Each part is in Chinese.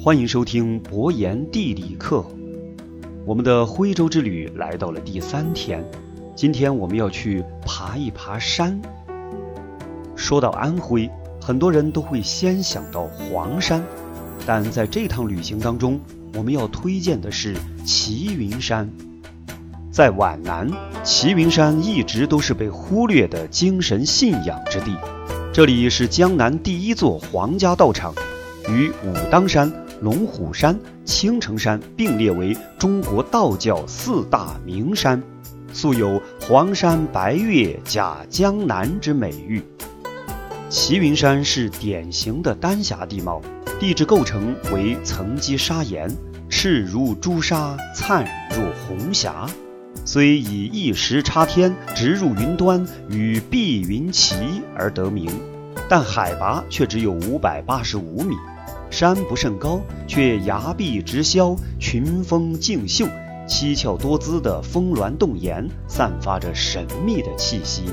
欢迎收听博言地理课。我们的徽州之旅来到了第三天，今天我们要去爬一爬山。说到安徽，很多人都会先想到黄山，但在这趟旅行当中，我们要推荐的是齐云山。在皖南，齐云山一直都是被忽略的精神信仰之地。这里是江南第一座皇家道场，与武当山、龙虎山、青城山并列为中国道教四大名山，素有“黄山白岳甲江南”之美誉。齐云山是典型的丹霞地貌，地质构成为层积砂岩，赤如朱砂，灿若红霞。虽以一石插天，直入云端，与碧云齐而得名，但海拔却只有五百八十五米。山不甚高，却崖壁直削，群峰竞秀，七窍多姿的峰峦洞岩，散发着神秘的气息。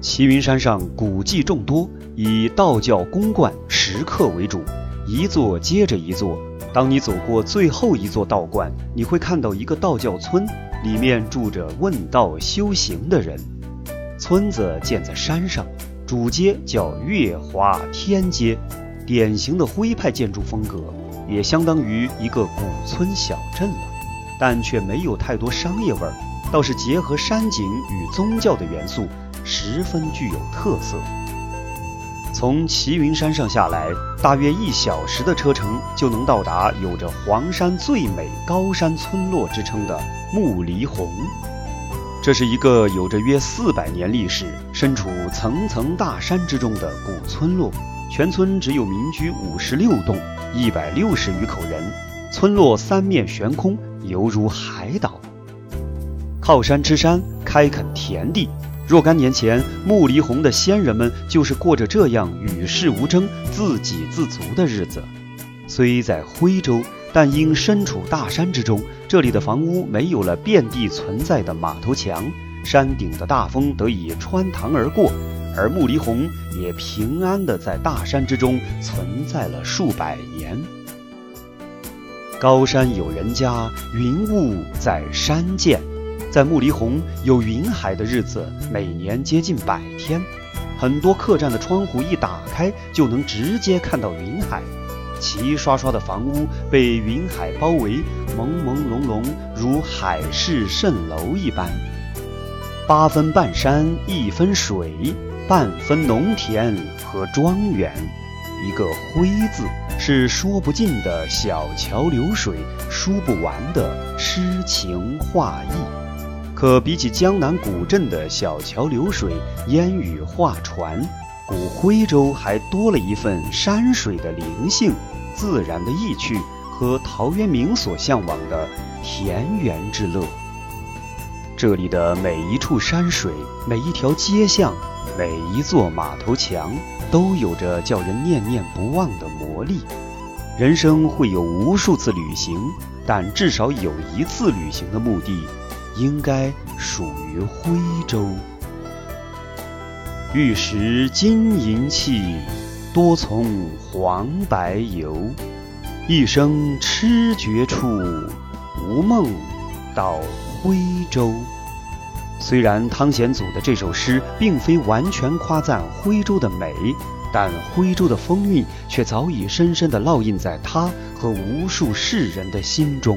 齐云山上古迹众多，以道教宫观石刻为主，一座接着一座。当你走过最后一座道观，你会看到一个道教村。里面住着问道修行的人，村子建在山上，主街叫月华天街，典型的徽派建筑风格，也相当于一个古村小镇了，但却没有太多商业味儿，倒是结合山景与宗教的元素，十分具有特色。从齐云山上下来，大约一小时的车程就能到达有着“黄山最美高山村落”之称的木梨红。这是一个有着约四百年历史、身处层层大山之中的古村落。全村只有民居五十六栋，一百六十余口人。村落三面悬空，犹如海岛。靠山吃山，开垦田地。若干年前，木离红的先人们就是过着这样与世无争、自给自足的日子。虽在徽州，但因身处大山之中，这里的房屋没有了遍地存在的马头墙，山顶的大风得以穿堂而过，而木离红也平安地在大山之中存在了数百年。高山有人家，云雾在山见。在木离红有云海的日子，每年接近百天，很多客栈的窗户一打开，就能直接看到云海。齐刷刷的房屋被云海包围，朦朦胧胧，如海市蜃楼一般。八分半山，一分水，半分农田和庄园。一个“徽”字，是说不尽的小桥流水，说不完的诗情画意。可比起江南古镇的小桥流水、烟雨画船，古徽州还多了一份山水的灵性、自然的意趣和陶渊明所向往的田园之乐。这里的每一处山水、每一条街巷、每一座马头墙，都有着叫人念念不忘的魔力。人生会有无数次旅行，但至少有一次旅行的目的。应该属于徽州。玉石金银器，多从黄白游。一生痴绝处，无梦到徽州。虽然汤显祖的这首诗并非完全夸赞徽州的美，但徽州的风韵却早已深深地烙印在他和无数世人的心中。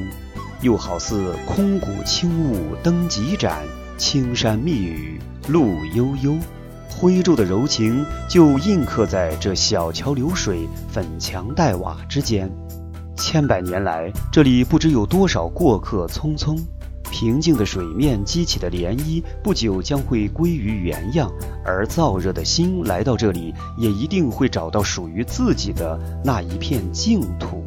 又好似空谷清雾灯急展，青山密雨路悠悠。徽州的柔情就印刻在这小桥流水、粉墙黛瓦之间。千百年来，这里不知有多少过客匆匆。平静的水面激起的涟漪，不久将会归于原样。而燥热的心来到这里，也一定会找到属于自己的那一片净土。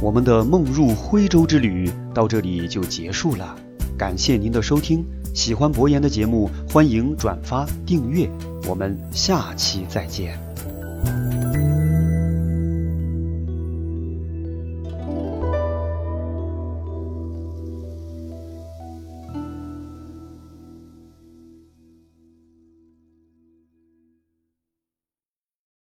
我们的梦入徽州之旅到这里就结束了，感谢您的收听。喜欢博言的节目，欢迎转发订阅。我们下期再见。